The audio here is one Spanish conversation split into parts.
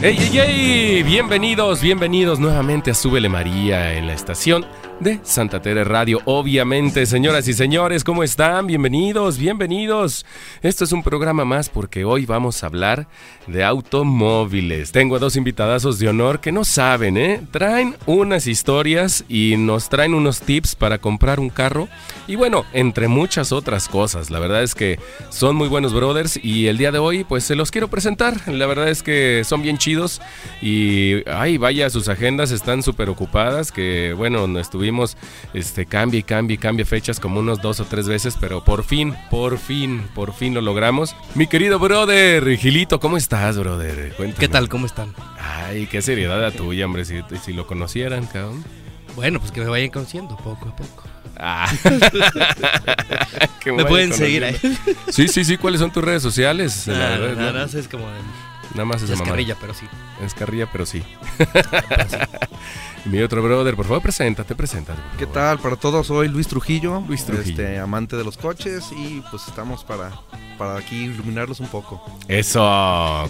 ¡Ey, ey, ey! Bienvenidos, bienvenidos nuevamente a Súbele María en la estación de Santa Tere Radio. Obviamente, señoras y señores, ¿cómo están? Bienvenidos, bienvenidos. Esto es un programa más porque hoy vamos a hablar de automóviles. Tengo a dos invitadazos de honor que no saben, ¿eh? Traen unas historias y nos traen unos tips para comprar un carro. Y bueno, entre muchas otras cosas. La verdad es que son muy buenos brothers y el día de hoy pues se los quiero presentar. La verdad es que son bien chidos y ay, vaya, sus agendas están súper ocupadas que bueno, estuvimos este, cambia y cambia y cambia fechas como unos dos o tres veces, pero por fin, por fin, por fin lo logramos. Mi querido brother, Gilito, ¿cómo estás, brother? Cuéntame. ¿Qué tal? ¿Cómo están? Ay, qué seriedad la tuya, hombre, si, si lo conocieran, cabrón. Bueno, pues que me vayan conociendo poco a poco. Ah. me pueden seguir ahí. Sí, sí, sí. ¿Cuáles son tus redes sociales? Nada, la nada, nada, es como Nada más es Escarrilla, pero sí. Escarrilla, pero sí. Mi otro brother, por favor, preséntate, preséntate. ¿Qué tal? Para todos, soy Luis Trujillo, Luis Trujillo. Este, amante de los coches y pues estamos para, para aquí iluminarlos un poco. Eso,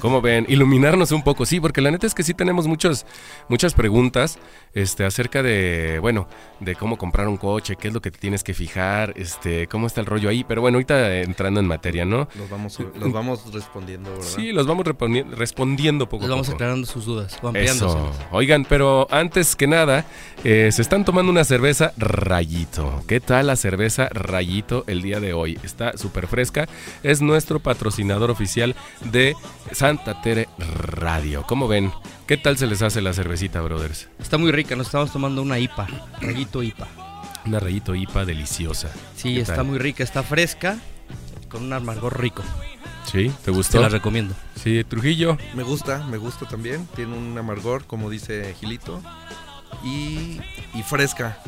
¿cómo ven? Iluminarnos un poco, sí, porque la neta es que sí tenemos muchos, muchas preguntas este, acerca de, bueno, de cómo comprar un coche, qué es lo que te tienes que fijar, este, cómo está el rollo ahí, pero bueno, ahorita entrando en materia, ¿no? Los vamos, los vamos respondiendo, ¿verdad? Sí, los vamos respondiendo poco a poco. vamos aclarando sus dudas, Eso. Oigan, pero antes que nada, eh, se están tomando una cerveza Rayito. ¿Qué tal la cerveza Rayito el día de hoy? Está súper fresca. Es nuestro patrocinador oficial de Santa Tere Radio. ¿Cómo ven? ¿Qué tal se les hace la cervecita, brothers? Está muy rica, nos estamos tomando una IPA, Rayito IPA. Una Rayito IPA deliciosa. Sí, está muy rica, está fresca, con un amargor rico. ¿Sí? ¿Te gustó? Te la recomiendo. Sí, Trujillo. Me gusta, me gusta también. Tiene un amargor, como dice Gilito y, fresca,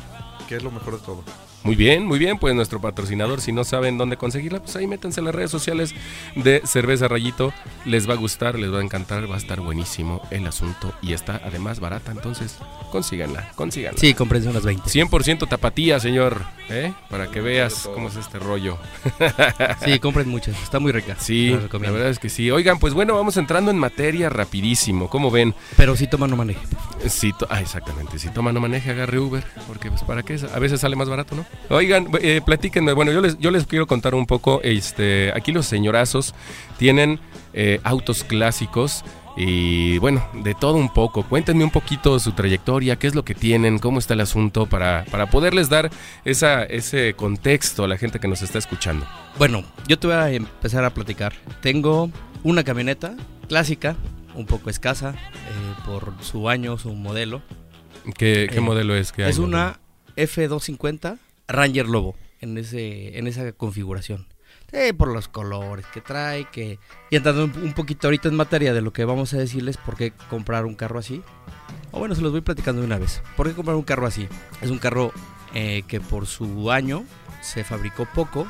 que es lo mejor de todo. Muy bien, muy bien, pues nuestro patrocinador, si no saben dónde conseguirla, pues ahí métanse en las redes sociales de Cerveza Rayito, les va a gustar, les va a encantar, va a estar buenísimo el asunto y está además barata, entonces consíganla, consíganla. Sí, comprense unas 20. 100% tapatía, señor, ¿eh? para que veas cómo es este rollo. sí, compren muchas, está muy rica. Sí, la verdad es que sí. Oigan, pues bueno, vamos entrando en materia rapidísimo, ¿cómo ven? Pero si toma no maneje. Sí, ah, exactamente, si toma no maneje, agarre Uber, porque pues para qué, a veces sale más barato, ¿no? Oigan, eh, platíquenme, bueno, yo les, yo les quiero contar un poco, este, aquí los señorazos tienen eh, autos clásicos y bueno, de todo un poco. Cuéntenme un poquito su trayectoria, qué es lo que tienen, cómo está el asunto para, para poderles dar esa, ese contexto a la gente que nos está escuchando. Bueno, yo te voy a empezar a platicar. Tengo una camioneta clásica, un poco escasa eh, por su año, su modelo. ¿Qué, qué modelo es? ¿Qué es una F250 Ranger Lobo en, ese, en esa configuración. por los colores que trae, que... Y entrando un poquito ahorita en materia de lo que vamos a decirles, por qué comprar un carro así. O bueno, se los voy platicando de una vez. ¿Por qué comprar un carro así? Es un carro eh, que por su año se fabricó poco,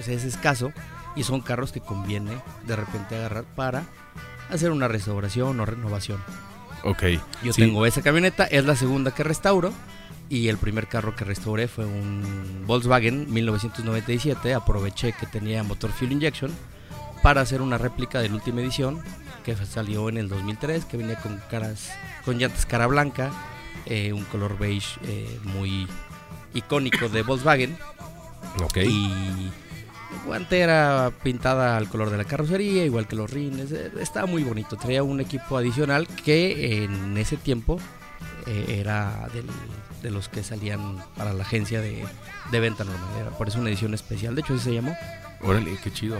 es escaso, y son carros que conviene de repente agarrar para hacer una restauración o renovación. Ok. Yo tengo esa camioneta, es la segunda que restauro y el primer carro que restauré fue un Volkswagen 1997. Aproveché que tenía motor fuel injection para hacer una réplica de la última edición que salió en el 2003, que venía con caras, con llantas cara blanca, eh, un color beige eh, muy icónico de Volkswagen. Ok. Y guantera pintada al color de la carrocería, igual que los rines. Eh, estaba muy bonito. Traía un equipo adicional que en ese tiempo era del de los que salían para la agencia de, venta normal. Era por eso una edición especial. De hecho, así se llamó. Órale, qué chido.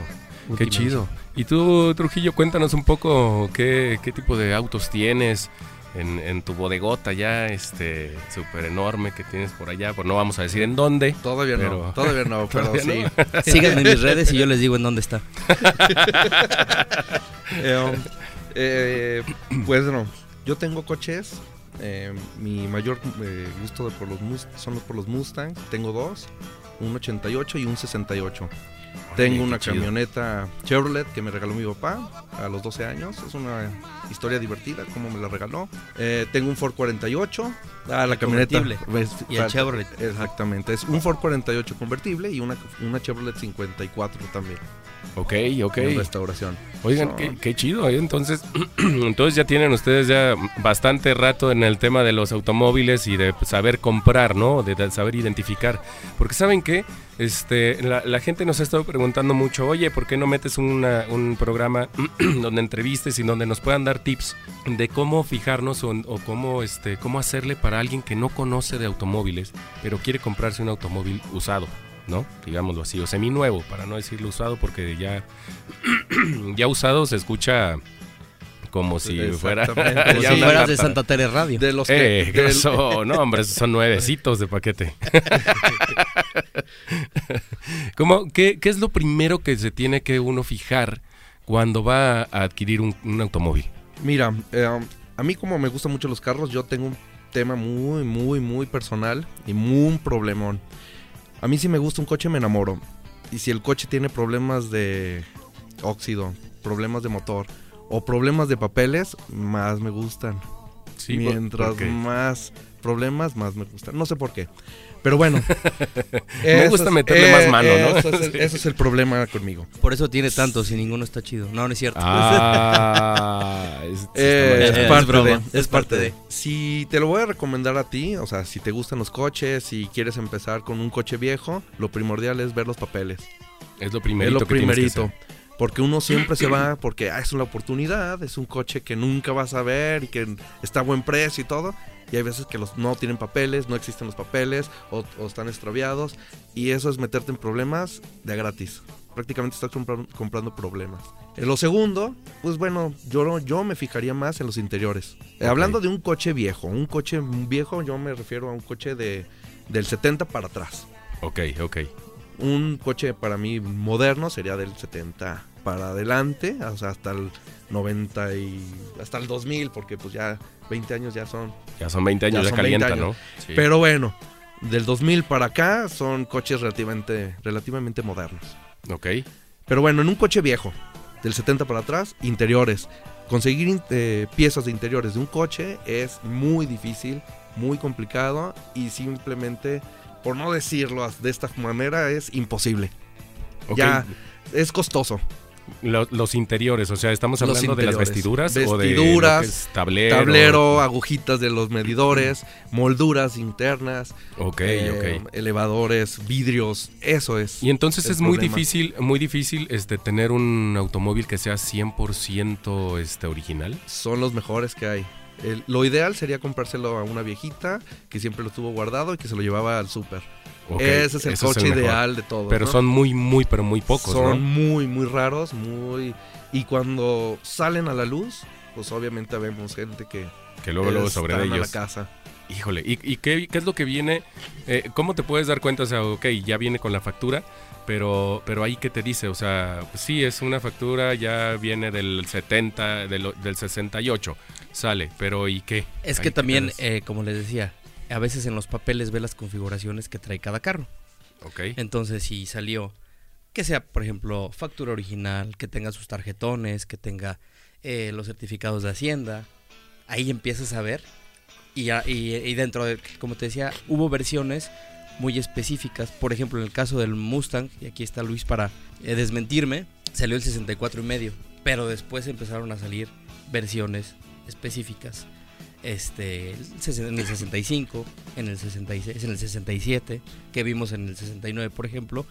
qué chido. Y tú, Trujillo, cuéntanos un poco qué, tipo de autos tienes en, tu bodegota ya, este, súper enorme que tienes por allá. Pues no vamos a decir en dónde. Todavía no, todavía no, pero sí. Síganme en mis redes y yo les digo en dónde está. Eh, um, eh, pues no, yo tengo coches eh, mi mayor eh, gusto de por los son los por los Mustang. Tengo dos, un 88 y un 68. Tengo una chido. camioneta Chevrolet que me regaló mi papá a los 12 años. Es una historia divertida, como me la regaló. Eh, tengo un Ford 48. Ah, la camioneta. Ves, Y el Chevrolet. Exactamente. Es un Ford 48 convertible y una, una Chevrolet 54 también. Ok, ok. En restauración. Oigan, qué, qué chido, ¿eh? Entonces, entonces ya tienen ustedes ya bastante rato en el tema de los automóviles y de saber comprar, ¿no? De, de saber identificar. Porque saben que este, la, la gente nos ha estado preguntando mucho, oye, ¿por qué no metes una- un programa donde entrevistes y donde nos puedan dar tips de cómo fijarnos o, o cómo, este, cómo hacerle para alguien que no conoce de automóviles, pero quiere comprarse un automóvil usado? ¿No? Digámoslo así, o seminuevo, para no decirlo usado, porque ya, ya usado se escucha como si fuera, Exactamente, Como ya si una fueras de. Santa Tere Radio. De los que. Eh, ¿qué del- pasó? No, hombre, esos son nuevecitos de paquete. ¿Cómo, qué, qué es lo primero que se tiene que uno fijar cuando va a adquirir un, un automóvil? Mira, eh, a mí como me gustan mucho los carros, yo tengo un tema muy, muy, muy personal y muy un problemón. A mí si me gusta un coche me enamoro. Y si el coche tiene problemas de óxido, problemas de motor o problemas de papeles, más me gustan. Sí, Mientras más problemas, más me gustan. No sé por qué. Pero bueno. Me gusta es- meterle más mano, ¿no? Eso es, el, Sí. eso es el problema conmigo. Por eso tiene tantos y ninguno está chido. No, no es cierto. Ah, es, Eh, es, es parte broma, de, es es parte de. Si te lo voy a recomendar a ti, o sea, si te gustan los coches, si quieres empezar con un coche viejo, lo primordial es ver los papeles. es lo Es primerito lo que tienes que primerito. hacer. Porque uno siempre se va porque ah, es una oportunidad, es un coche que nunca vas a ver y que está a buen precio y todo. Y hay veces que los no tienen papeles, no existen los papeles o, o están extraviados. Y eso es meterte en problemas de gratis. Prácticamente estás compra- comprando problemas. En lo segundo, pues bueno, yo, yo me fijaría más en los interiores. Eh, Ok. Hablando de un coche viejo, un coche viejo yo me refiero a un coche de, del 70 para atrás. Ok, ok. Un coche para mí moderno sería del 70 para adelante, o sea, hasta el 90 y hasta el 2000, porque pues ya 20 años ya son. Ya son 20 años, Ya ya, son 20 calienta, años. ¿no? Sí. Pero bueno, del 2000 para acá son coches relativamente, relativamente modernos. Ok. Pero bueno, en un coche viejo, del 70 para atrás, interiores. Conseguir eh, piezas de interiores de un coche es muy difícil, muy complicado y simplemente, por no decirlo de esta manera, es imposible. ok. Ya es costoso. Lo- los interiores, o sea, estamos hablando de las vestiduras, o de Vestiduras, es tablero. Tablero, agujitas de los medidores, molduras internas, Ok, eh, elevadores, vidrios, eso es. Y entonces es muy difícil, muy difícil este tener un automóvil que sea 100% este original. Son los mejores que hay. El- lo ideal sería comprárselo a una viejita que siempre lo tuvo guardado y que se lo llevaba al súper. Ese es el ese coche ideal de todos. Pero ¿no? son muy, muy, pero muy pocos, Son ¿no? muy, muy raros, muy... Y cuando salen a la luz, pues obviamente vemos gente que... Que luego, luego sobre están a la ellos. casa. Híjole, ¿y, y qué, qué es lo que viene? Eh, ¿Cómo te puedes dar cuenta? O sea, ok, ya viene con la factura, pero, pero ahí qué te dice? O sea, sí, es una factura, ya viene del 70, del, del 68, sale, pero ¿y qué? Es que también, eh, como les decía, a veces en los papeles ve las configuraciones que trae cada carro. Ok, Entonces, si salió, que sea, por ejemplo, factura original, que tenga sus tarjetones, que tenga eh, los certificados de Hacienda, ahí empiezas a ver. Y, y, y dentro de, como te decía, hubo versiones muy específicas. Por ejemplo, en el caso del Mustang, y aquí está Luis para eh, desmentirme, salió el 64 y medio. Pero después empezaron a salir versiones específicas. Este, en el 65, en el 66, en el 67, que vimos en el 69, por ejemplo,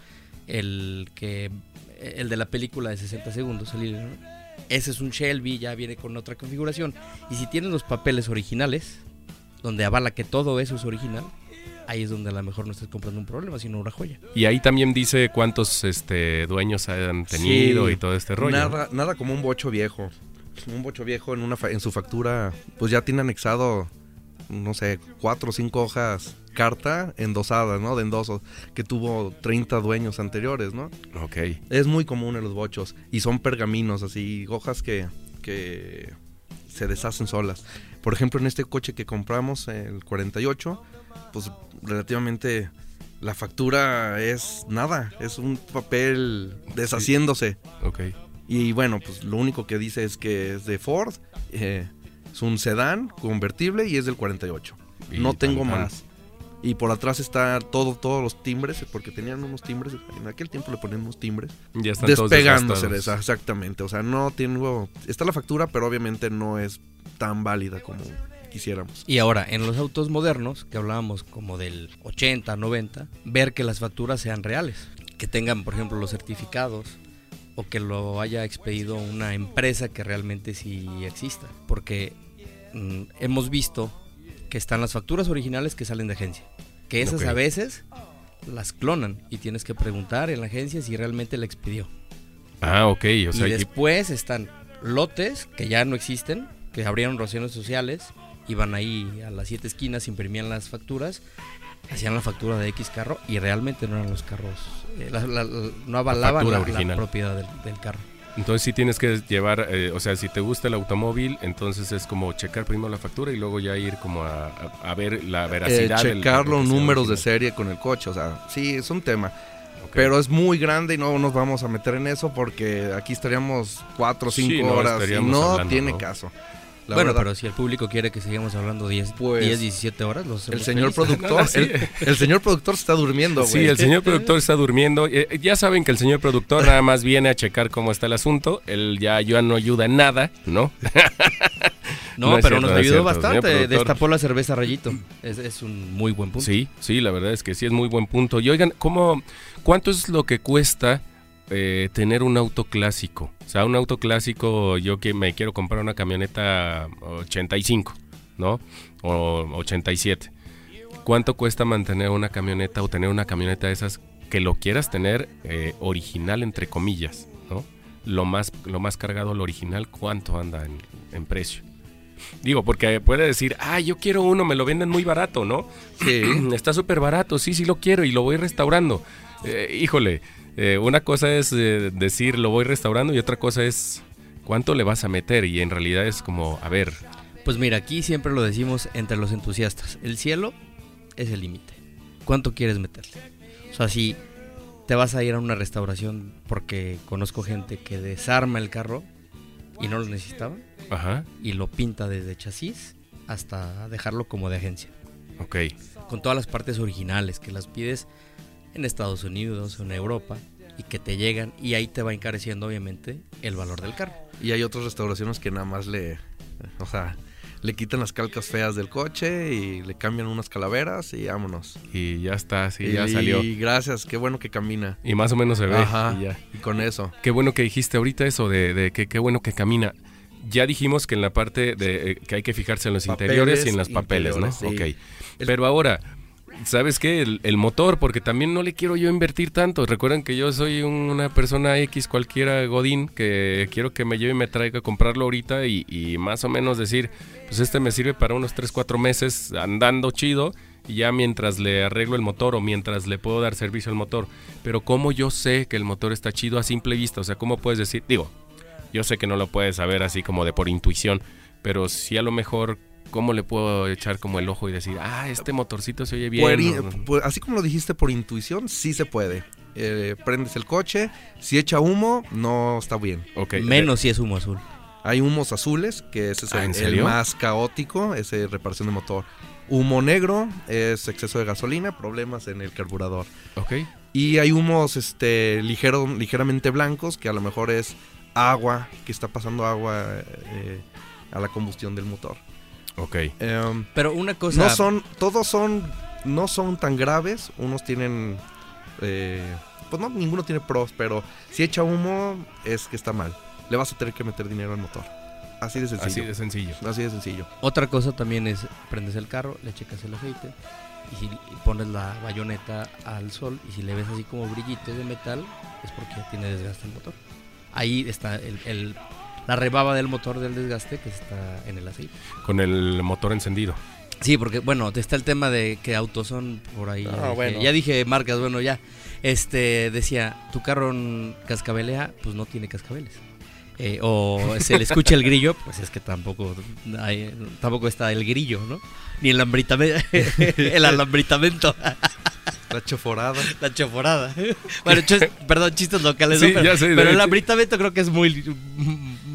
el que el de la película de 60 segundos, el- ese es un Shelby, ya viene con otra configuración. Y si tienes los papeles originales, donde avala que todo eso es original, ahí es donde a lo mejor no estás comprando un problema, sino una joya. y ahí también dice cuántos este, dueños han tenido Sí, y todo este rollo. Nada, nada como un bocho viejo. Un bocho viejo en, una fa- en su factura, pues ya tiene anexado, no sé, cuatro o cinco hojas carta endosadas, ¿no? De endosos, que tuvo 30 dueños anteriores, ¿no? Ok, Es muy común en los bochos. Y son pergaminos, así, hojas que, que se deshacen solas. Por ejemplo, en este coche que compramos, el 48, pues relativamente la factura es nada, es un papel deshaciéndose. Ok. Y bueno, pues lo único que dice es que es de Ford, eh, es un sedán convertible y es del 48. Y no tengo más. Y por atrás está todo, todos los timbres, porque tenían unos timbres, en aquel tiempo le ponían unos timbres, Ya están todos despegándose de esa, exactamente. O sea, no tengo, está la factura, pero obviamente no es tan válida como quisiéramos. Y ahora, en los autos modernos, que hablábamos como del 80, 90, ver que las facturas sean reales. Que tengan, por ejemplo, los certificados o que lo haya expedido una empresa que realmente sí exista. Porque mm, hemos visto que están las facturas originales que salen de agencia. Que esas a veces las clonan y tienes que preguntar en la agencia si realmente la expidió. Ah, ok. O sea, y y- después están lotes que ya no existen, que abrieron relaciones sociales, iban ahí a las siete esquinas, imprimían las facturas, hacían la factura de X carro y realmente no eran los carros, eh, la- la- la- no avalaban la, propiedad del, del carro. Entonces sí tienes que llevar, eh, o sea, si te gusta el automóvil, entonces es como checar primero la factura y luego ya ir como a, a- a ver la Eh, veracidad. del- checar los números de serie con el coche, o sea, sí, es un tema. Pero es muy grande y no nos vamos a meter en eso porque aquí estaríamos cuatro o Sí, cinco no, horas y no hablando, tiene ¿no? caso. La bueno, verdad. pero si el público quiere que sigamos hablando 10, Pues, 10 17 horas, los el señor felices. productor, Sí. el, el señor productor está durmiendo, güey. Sí, el señor productor está durmiendo. Eh, ya saben que el señor productor nada más viene a checar cómo está el asunto. Él ya, ya no ayuda en nada, ¿no? No, pero cierto, nos ayudó cierto, bastante, destapó la cerveza Rayito. Es, es un muy buen punto. Sí, sí, la verdad es que sí es muy buen punto. Y oigan, ¿cómo, ¿cuánto es lo que cuesta eh, tener un auto clásico? O sea, un auto clásico, yo que me quiero comprar una camioneta 85, ¿no? O 87. ¿Cuánto cuesta mantener una camioneta o tener una camioneta de esas que lo quieras tener eh, original, entre comillas, ¿no? Lo más, lo más cargado, lo original, ¿cuánto anda en, en precio? Digo, porque puede decir, ah, yo quiero uno, me lo venden muy barato, ¿no? Sí. Está súper barato, sí, sí lo quiero y lo voy restaurando. Eh, híjole, eh, una cosa es eh, decir lo voy restaurando y otra cosa es cuánto le vas a meter y en realidad es como, a ver, Pues mira, aquí siempre lo decimos entre los entusiastas. El cielo es el límite. ¿Cuánto quieres meterle? O sea, si te vas a ir a una restauración porque conozco gente que desarma el carro y no lo necesitaba ajá, y lo pinta desde chasis hasta dejarlo como de agencia. ok, Con todas las partes originales que las pides en Estados Unidos o en Europa y que te llegan y ahí te va encareciendo obviamente el valor del carro. Y hay otras restauraciones que nada más le, o sea, le quitan las calcas feas del coche y le cambian unas calaveras y vámonos. y ya está, sí, y, ya salió. Y gracias, qué bueno que camina. Y más o menos se ve. Ajá. y ya. Y con eso. Qué bueno que dijiste ahorita eso de, de que qué bueno que camina. Ya dijimos que en la parte de eh, que hay que fijarse en los Papeles, interiores y en los papeles, ¿no? sí. Ok. Pero ahora, ¿sabes qué? El, motor, porque también no le quiero yo invertir tanto. Recuerden que yo soy un- una persona X cualquiera, Godín, que quiero que me lleve y me traiga a comprarlo ahorita y, y más o menos decir, pues este me sirve para unos 3, 4 meses andando chido y ya mientras le arreglo el motor o mientras le puedo dar servicio al motor. Pero ¿cómo yo sé que el motor está chido a simple vista? O sea, ¿cómo puedes decir? Digo, yo sé que no lo puedes saber así como de por intuición, pero sí a lo mejor, ¿cómo le puedo echar como el ojo y decir, ah, este motorcito se oye bien? Por in- o- por- así como lo dijiste por intuición, sí se puede. Eh, prendes el coche, si echa humo, no está bien. ok, eh, Menos si es humo azul. Hay humos azules, que ese es Ah, el, más caótico, ese reparación de motor. Humo negro es exceso de gasolina, problemas en el carburador. Ok, Y hay humos este, ligero, ligeramente blancos, que a lo mejor es agua, que está pasando agua eh, a la combustión del motor. Ok. Em, Pero una cosa... no son, todos son, no son tan graves. Unos tienen, eh, pues no, ninguno tiene pros, pero si echa humo es que está mal. Le vas a tener que meter dinero al motor. Así de sencillo. Así de sencillo. Así de sencillo. Otra cosa también es, prendes el carro, le checas el aceite y si pones la bayoneta al sol y si le ves así como brillitos de metal es porque ya tiene desgaste el motor. Ahí está el, el- la rebaba del motor del desgaste que está en el aceite. Con el motor encendido. Sí, porque bueno, está el tema de que autos son por ahí. Ah, ya, dije, bueno. ya dije marcas, bueno, ya. Este decía, tu carro cascabelea, pues no tiene cascabeles. Eh, o se le escucha el grillo, pues es que tampoco hay- tampoco está el grillo, ¿no? Ni el, el alambritamento. La choforada. La choforada. Bueno, perdón, chistes locales, Sí, ¿no? Pero, ya sé, de pero el hecho. abritamiento creo que es muy,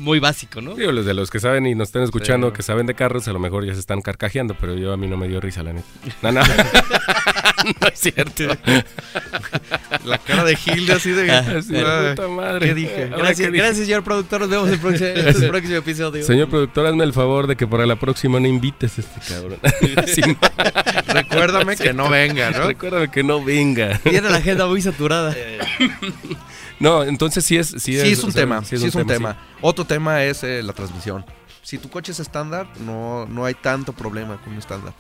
muy básico, ¿no? Digo, los de los que saben y nos están escuchando, Sí. que saben de carros, a lo mejor ya se están carcajeando, pero yo a mí no me dio risa, la neta. No, no. no es cierto. La cara de Gilde así de... Así de Ay, puta madre. ¿Qué dije? Gracias, ¿qué dije? gracias, señor productor. Nos vemos en el próximo, en el próximo episodio. Señor productor, hazme el favor de que para la próxima no invites a este cabrón. Sí, Recuérdame que no venga, ¿no? Recuérdame que no venga. Tiene la agenda muy saturada. No, entonces sí es... Sí, Sí, es un o sea, tema, sí es un tema. sí. Otro tema es eh, la transmisión. Si tu coche es estándar, no, no hay tanto problema con un estándar.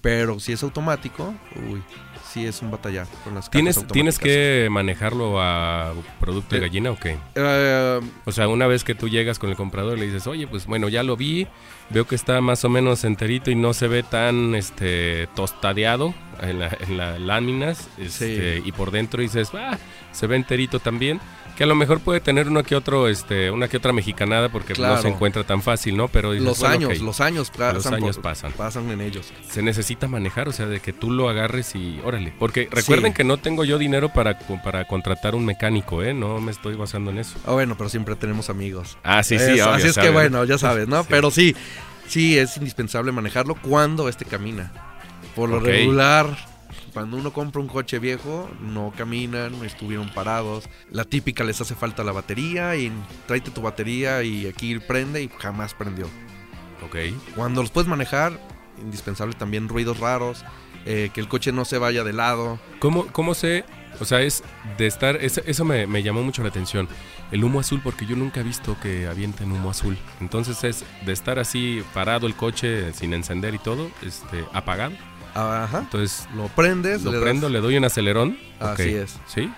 Pero si es automático, uy, sí es un batallar con las ¿Tienes, automáticas. ¿Tienes que manejarlo a producto de Eh, gallina o qué? Eh, O sea, una vez que tú llegas con el comprador y le dices, oye, pues bueno, ya lo vi, veo que está más o menos enterito y no se ve tan este tostadeado en, la- en las láminas, este, y por dentro dices, ah, se ve enterito también, que a lo mejor puede tener uno que otro, este, una que otra mexicanada porque no Claro. se encuentra tan fácil, ¿no? Pero dices, los bueno, años, los años pasan, Los años por- pasan. pasan en ellos. se necesita manejar, o sea, de que tú lo agarres y órale. Porque recuerden Sí. que no tengo yo dinero para, para contratar un mecánico, ¿eh? No me estoy basando en eso. Ah, bueno, pero siempre tenemos amigos. Ah, sí, sí, Es- obvio, así es sabe. que bueno, ya sabes, ¿no? Sí. Pero sí, sí es indispensable manejarlo cuando este camina. Por lo regular, cuando uno compra un coche viejo, no caminan, estuvieron parados. La típica les hace falta la batería y tráete tu batería y aquí prende y jamás prendió. Ok. Cuando los puedes manejar, indispensable también ruidos raros, eh, que el coche no se vaya de lado. ¿Cómo, cómo sé? O sea, es de estar. Eso, eso me, me llamó mucho la atención. El humo azul, porque yo nunca he visto que avienten humo azul. Entonces es de estar así parado el coche sin encender y todo, este, apagado. Ajá. Entonces Lo prendes, lo le das- prendo, le doy un acelerón. Así es. ¿Sí?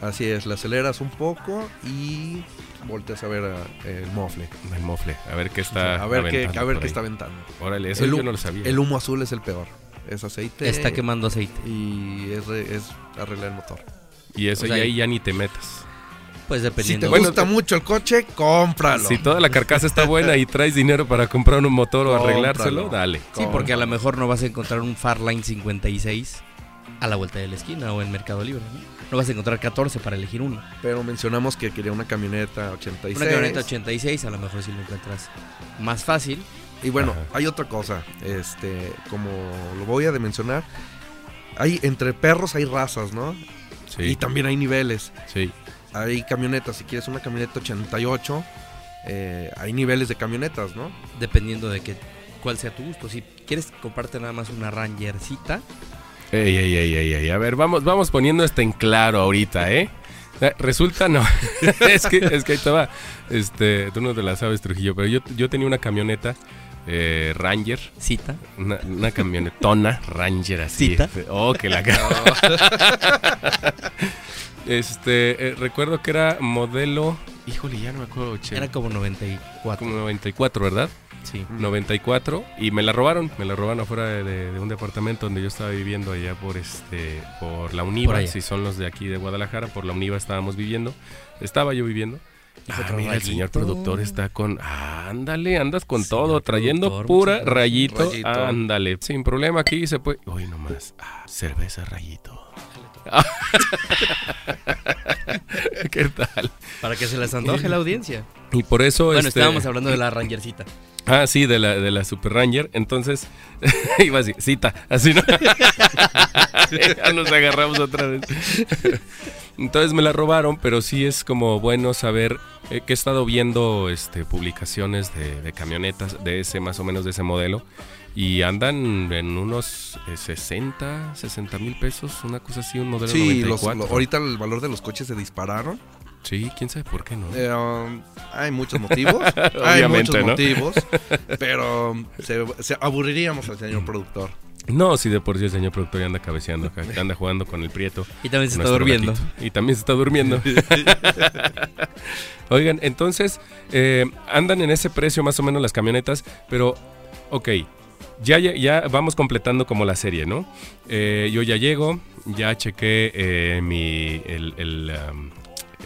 Así es, le aceleras un poco y volteas a ver ah, el mofle. El mofle. A ver qué está. a ver qué, a ver qué está aventando. Órale, eso el, yo no lo sabía. el humo azul es el peor. Es aceite. Está quemando aceite. Y es, re- es arreglar el motor. y eso o sea, y ahí ya ni te metas. Pues Si te dependiendo. Bueno, gusta te- mucho el coche, cómpralo. Si toda la carcasa está buena y traes dinero para comprar un motor o arreglárselo, dale. sí, porque a lo mejor no vas a encontrar un Farline 56 a la vuelta de la esquina o en Mercado Libre. ¿no? No vas a encontrar 14 para elegir uno. Pero mencionamos que quería una camioneta 86. Una camioneta 86 a lo mejor si lo encuentras más fácil. Y bueno, Ajá. hay otra cosa. Este, como lo voy a mencionar, hay entre perros hay razas, ¿no? Sí, Y también hay niveles. sí. Hay camionetas, si quieres una camioneta 88, eh, hay niveles de camionetas, ¿no? Dependiendo de que, cuál sea tu gusto. Si quieres comprarte nada más una Rangercita, Ey, ey, ey, ey, ey. A ver, vamos, vamos poniendo esto en claro ahorita, ¿eh? Eh, Resulta, no. es, que, es que ahí te va. Este, tú no te la sabes, Trujillo, pero yo, yo tenía una camioneta eh, Ranger, cita, una, una camionetona Ranger así. ¿Cita? Oh, que la Este, eh, recuerdo que era modelo. Híjole, ya no me acuerdo. che, era como 94. como 94, ¿verdad? Sí. 94 y me la robaron, me la robaron afuera de, de- de un departamento donde yo estaba viviendo allá por este por la Univa, si son los de aquí de Guadalajara, por la Univa estábamos viviendo. Estaba yo viviendo. Y Ah, mira, el señor productor está con ándale, andas con Señor todo, trayendo pura Rayito. ándale, sin problema aquí se puede. Hoy nomás, ah, cerveza rayito. ¿Qué tal? Para que se les antoje la audiencia. Y por eso Bueno, este, estábamos hablando de la Rangercita. Ah, sí, de la, de la Super Ranger. Entonces, iba así, cita, así no. ya nos agarramos otra vez. Entonces me la robaron, pero sí es como bueno saber eh, que he estado viendo este, publicaciones de, de camionetas de ese, más o menos de ese modelo. Y andan en unos eh, 60, 60 mil pesos, una cosa así, un modelo Sí, los- 94. lo- ahorita el valor de los coches se dispararon. Sí, quién sabe por qué no. Eh, um, hay muchos motivos. hay Obviamente, muchos ¿no? motivos. Pero um, se, se aburriríamos al señor productor. No, si de por sí el señor productor ya anda cabeceando, anda jugando con el prieto. Y también se está durmiendo. gatito. Y también se está durmiendo. Oigan, entonces, eh, andan en ese precio más o menos las camionetas, pero, ok, ya, ya, ya vamos completando como la serie, ¿no? Eh, yo ya llego, ya chequé eh, mi, el, el, um,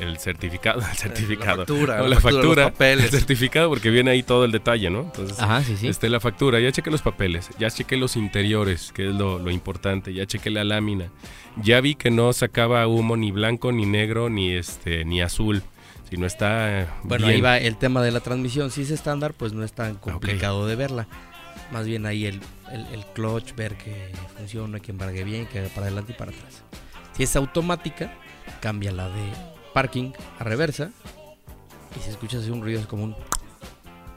el certificado, el certificado. La factura, No, la la factura, factura, los papeles. el certificado, porque viene ahí todo el detalle, ¿no? Entonces, Ajá, sí, sí. este, la factura, ya chequé los papeles, ya chequé los interiores, que es lo, lo importante, ya chequé la lámina, ya vi que no sacaba humo ni blanco, ni negro, ni este, ni azul, sino está eh, Bueno, bien. ahí va el tema de la transmisión. Si es estándar, pues no es tan complicado de verla. Más bien ahí el, el, el clutch, ver que funciona, que embargue bien, que haga para adelante y para atrás. Si es automática, cambia la de parking a reversa. Y si escuchas un ruido es como un...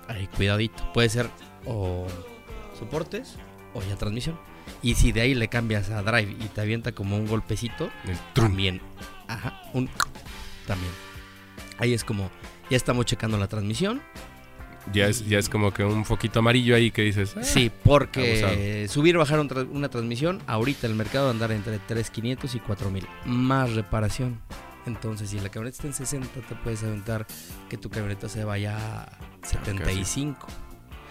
Ahí, cuidadito. Puede ser o soportes o ya transmisión. Y si de ahí le cambias a drive y te avienta como un golpecito, El también. Ajá, un también. Ahí es como, ya estamos checando la transmisión. Ya es, ya es como que un foquito amarillo ahí que dices, ah, Sí, abusado. porque subir o bajar un una transmisión, ahorita el mercado va a andar entre 3.500 y 4.000. Más reparación. Entonces, si la camioneta está en 60, te puedes aventar que tu camioneta se vaya a 75.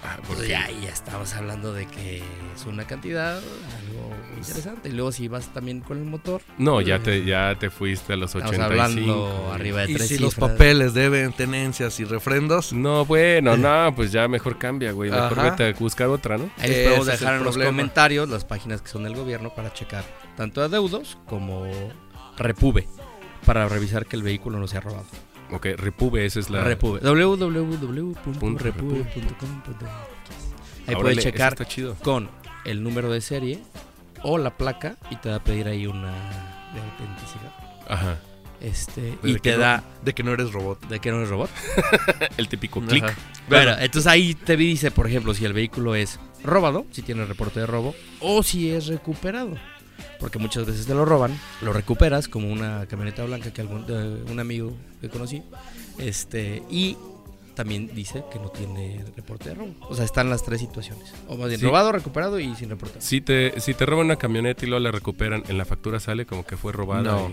Ah, Pues porque- ya, ya estamos hablando de que es una cantidad algo interesante. Y luego si vas también con el motor, No, ya te, ya te fuiste a los estamos 85. hablando arriba de Y tres si los cifras. papeles deben tenencias y refrendos, No, bueno, no, pues ya mejor cambia, güey. Mejor Ajá. vete a buscar otra, ¿no? Ahí les podemos dejar en los comentarios las páginas que son del gobierno para checar tanto adeudos como repube para revisar que el vehículo no sea robado. Ok, Repube, esa es la. Repube. www.repube.com.mx Ahí Órale, puedes checar Está chido. con el número de serie o la placa y te va a pedir ahí una de autenticidad. Ajá. Este, de y te no- da de que no eres robot. de que no es robot. El típico clic. Bueno, entonces ahí te dice, por ejemplo, si el vehículo es robado, si tiene reporte de robo, o si es recuperado. Porque muchas veces te lo roban, lo recuperas, como una camioneta blanca que algún, de un amigo que conocí, este, y también dice que no tiene reporte de robo. O sea, están las tres situaciones. O más bien, Sí. robado, recuperado y sin reporte. Si te, si te roban una camioneta y luego la recuperan, en la factura sale como que fue robada. No.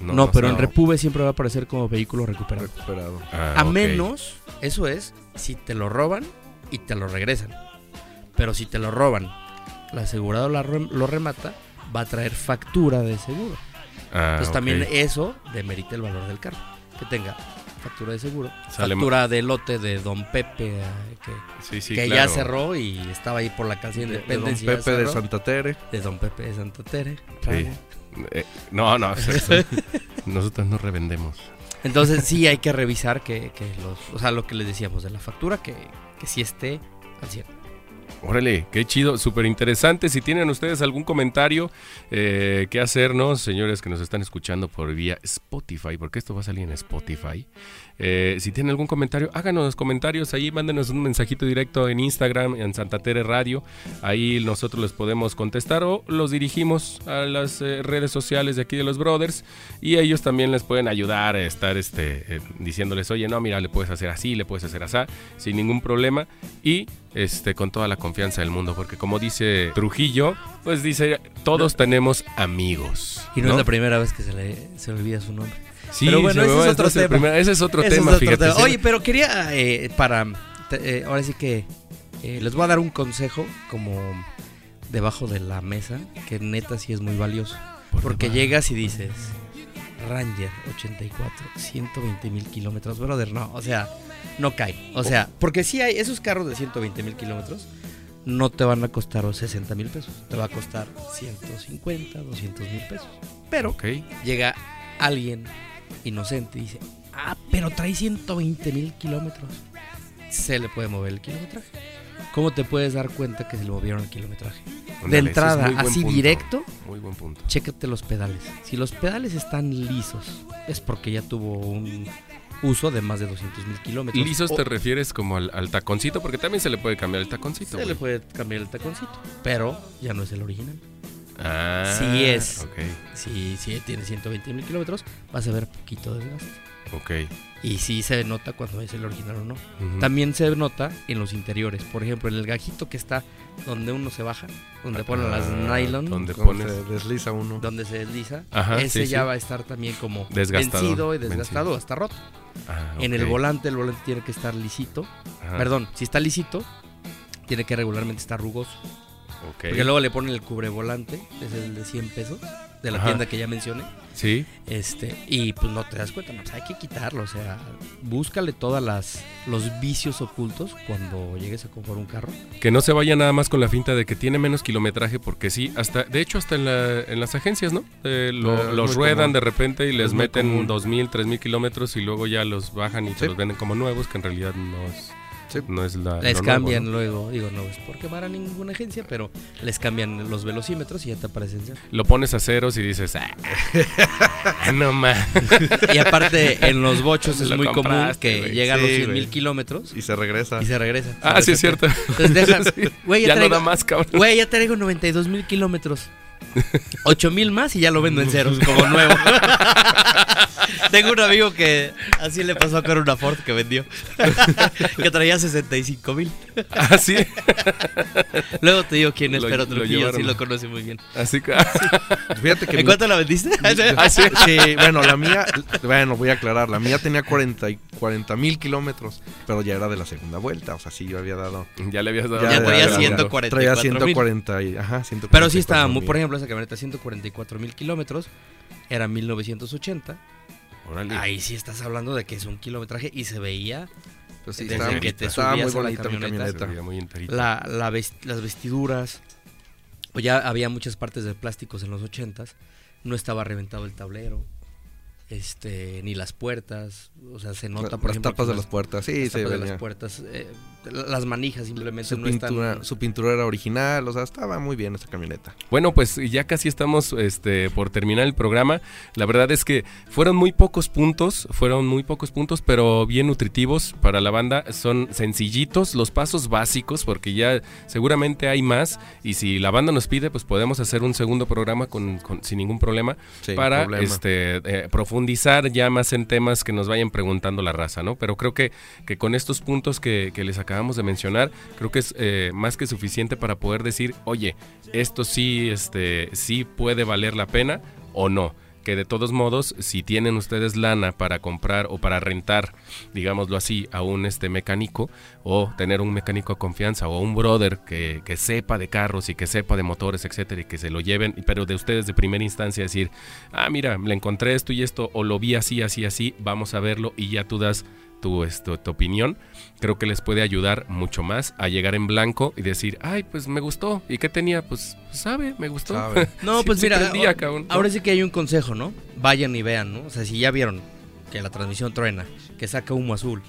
y- No, pero en. Repube siempre va a aparecer como vehículo recuperado. Recuperado. Ah, A menos, eso es, si te lo roban y te lo regresan. Pero si te lo roban, el asegurado la rem- lo remata, va a traer factura de seguro. Ah, Entonces también eso demerita el valor del carro. Que tenga factura de seguro, Sale factura de lote de Don Pepe, eh, que, Sí, sí, que claro. ya cerró y estaba ahí por la calle De, de Don Independencia. Pepe de. Santa Tere. de Don Pepe de Santa Tere. Sí. Eh, no, no, eso- eso- nosotros no revendemos. Entonces sí hay que revisar que, que los, o sea, lo que les decíamos de la factura, que, que sí esté al 100. Órale, qué chido, súper interesante. Si tienen ustedes algún comentario eh, que hacernos, señores que nos están escuchando por vía Spotify, porque esto va a salir en Spotify. Eh, si tienen algún comentario, háganos los comentarios ahí, mándenos un mensajito directo en Instagram, en Santa Tere Radio. Ahí nosotros les podemos contestar o los dirigimos a las eh, redes sociales de aquí de los Brothers y ellos también les pueden ayudar a estar este, eh, diciéndoles, oye, no, mira, le puedes hacer así, le puedes hacer así, sin ningún problema y este, con toda la confianza del mundo, porque como dice Trujillo, pues dice, todos tenemos amigos. Y no, ¿no? es la primera vez que se le, se le olvida su nombre. Sí, Pero bueno, ese es otro tema. primero- ese es otro Ese es tema, otro fíjate. tema. sí. Oye, pero quería, eh, para, eh, ahora sí que eh, les voy a dar un consejo como debajo de la mesa, que neta sí es muy valioso. Por Porque debajo. llegas y dices, Ranger 84, 120 mil kilómetros, brother, no, o sea, no cae. O sea, porque sí hay esos carros de 120 mil kilómetros, no te van a costar 60 mil pesos, te va a costar 150, 200 mil pesos. Pero llega alguien inocente dice, ah, pero trae 120 mil kilómetros. Se le puede mover el kilometraje. ¿Cómo te puedes dar cuenta que se le movieron el kilometraje? De entrada, así punto, directo, Muy buen punto. chécate los pedales. Si los pedales están lisos, es porque ya tuvo un uso de más de 200 mil kilómetros. Lisos O te refieres como al, al taconcito, porque también se le puede cambiar el taconcito. se le puede cambiar el taconcito, pero ya no es el original. Ah, Sí es. Ok, Si, si tiene 120 mil kilómetros, vas a ver poquito desgaste. ok. Y sí se nota cuando es el original o no. También se nota en los interiores. Por ejemplo, en el gajito que está donde uno se baja, donde ponen las Ah, nylon, donde donde, se desliza uno. se desliza, Ajá, ese sí, ya sí. va a estar también como Desgastado, vencido y vencido. desgastado, hasta roto. Ah, En el volante, el volante tiene que estar lisito. Ajá, Perdón, si está lisito, tiene que regularmente estar rugoso. Ok. Porque luego le ponen el cubrevolante, es el de 100 pesos, de la Ajá. tienda que ya mencioné. Sí. Este, y pues no te das cuenta, no, pues hay que quitarlo, o sea, búscale todas las los vicios ocultos cuando llegues a comprar un carro. Que no se vaya nada más con la finta de que tiene menos kilometraje, porque sí, hasta, de hecho, hasta en, la- en las agencias, ¿no? Eh, lo- Ah, los ruedan común. de repente y les meten común. dos mil, tres mil kilómetros y luego ya los bajan y Sí. se los venden como nuevos, que en realidad no es, Sí. no es la. Les nuevo, cambian ¿no? luego, digo, no es por quemar a ninguna agencia, pero les cambian los velocímetros y ya te aparecen. Lo pones a ceros y dices, ah, no más. Y aparte, en los bochos es Lo muy común que llega a los Sí, 100 mil kilómetros Y se regresa. y se regresa. Ah, sí, es cierto. Entonces dejan, Sí. güey, ya, Ya no da más, cabrón. güey, ya traigo 92 mil kilómetros. 8 mil más y ya lo vendo en ceros, como nuevo. Tengo un amigo que así le pasó con una Ford que vendió. que traía 65 mil. Ah, sí. Luego te digo quién es, Lo- pero lo Trujillo sí lo conoce muy bien. Así que. Fíjate que ¿En mi- cuánto la vendiste? Ah, sí. Sí, bueno, la mía, bueno, voy a aclarar, la mía tenía 40 mil kilómetros, pero ya era de la segunda vuelta, o sea, sí, yo había dado... Ya le habías dado. Ya ya traía ya, ya, 144 Traía mil. 140 y, ajá, 144 Pero sí estaba muy, por ejemplo, esa camioneta 144 mil kilómetros, era 1980. Órale. Ahí sí estás hablando de que es un kilometraje y se veía Pues sí, desde estaba, que te estaba muy subías a la bonita mi camioneta. Muy la, la ves- las vestiduras. O ya había muchas partes de plásticos en los 80s. No estaba reventado el tablero. Este, ni las puertas. O sea, se nota, por las ejemplo, tapas de las puertas, sí, las se tapas de las puertas. eh, las manijas simplemente Su no pintura, están. su pintura era original, o sea, estaba muy bien esta camioneta. Bueno, pues ya casi estamos este, por terminar el programa. La verdad es que fueron muy pocos puntos, fueron muy pocos puntos, pero bien nutritivos para la banda. Son sencillitos, los pasos básicos, porque ya seguramente hay más. Y si la banda nos pide, pues podemos hacer un segundo programa con, con- sin ningún problema Sí, para problema. este, eh, profundizar ya más en temas que nos vayan preguntando la raza, ¿no? Pero creo que, que con estos puntos que, que les acabamos de mencionar, creo que es eh, más que suficiente para poder decir, oye, esto sí, este, sí puede valer la pena o no. Que de todos modos, si tienen ustedes lana para comprar o para rentar, digámoslo así, a un este mecánico o tener un mecánico de confianza o un brother que, que sepa de carros y que sepa de motores, etcétera, y que se lo lleven, pero de ustedes de primera instancia decir, ah, mira, le encontré esto y esto, o lo vi así, así, así, vamos a verlo y ya tú das tu, esto, tu opinión, creo que les puede ayudar mucho más a llegar en blanco y decir, ay, pues me gustó. ¿Y qué tenía? Pues, sabe, me gustó. Sabe. No, Sí, pues sí mira, prendía, ahora- sí que hay un consejo, ¿no? Vayan y vean, ¿no? O sea, si ya vieron que la transmisión truena, que saca humo azul,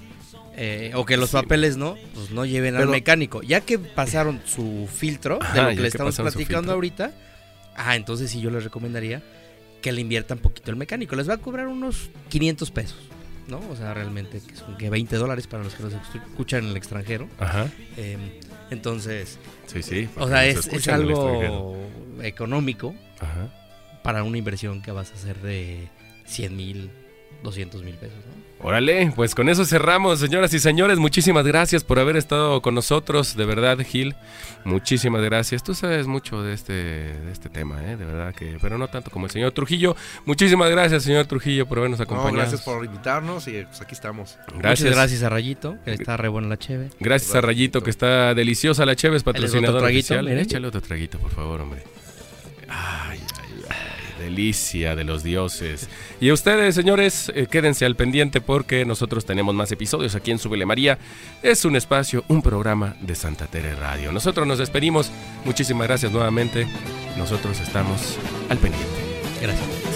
eh, o que los Sí. papeles no, pues no lleven al mecánico. Ya que pasaron su filtro, Ajá, de lo que le estamos platicando ahorita, ah, entonces sí yo les recomendaría que le inviertan poquito el mecánico. Les va a cobrar unos 500 pesos, ¿no? O sea, realmente que son que 20 dólares para los que nos escuchan en el extranjero. Ajá, Eh, entonces, sí, sí. o sea, es, es algo económico Ajá. para una inversión que vas a hacer de 100 mil, 200 mil pesos, ¿no? Órale, pues con eso cerramos, señoras y señores. Muchísimas gracias por haber estado con nosotros, de verdad, Gil. Muchísimas gracias. Tú sabes mucho de este, de este tema, ¿eh? de verdad que, pero no tanto como el señor Trujillo. Muchísimas gracias, señor Trujillo, por habernos No, acompañado. gracias por invitarnos y pues aquí estamos. Gracias. Muchas gracias a Rayito, que está re buena la cheve. Gracias a Rayito, que está deliciosa la Chévez, otro patrocinador traguito, oficial. Échale otro traguito, por favor, hombre. Ay, delicia de los dioses. Y ustedes, señores, eh, quédense al pendiente porque nosotros tenemos más episodios aquí en Súbele María. Es un espacio, un programa de Santa Tere Radio. Nosotros nos despedimos. Muchísimas gracias nuevamente. Nosotros estamos al pendiente.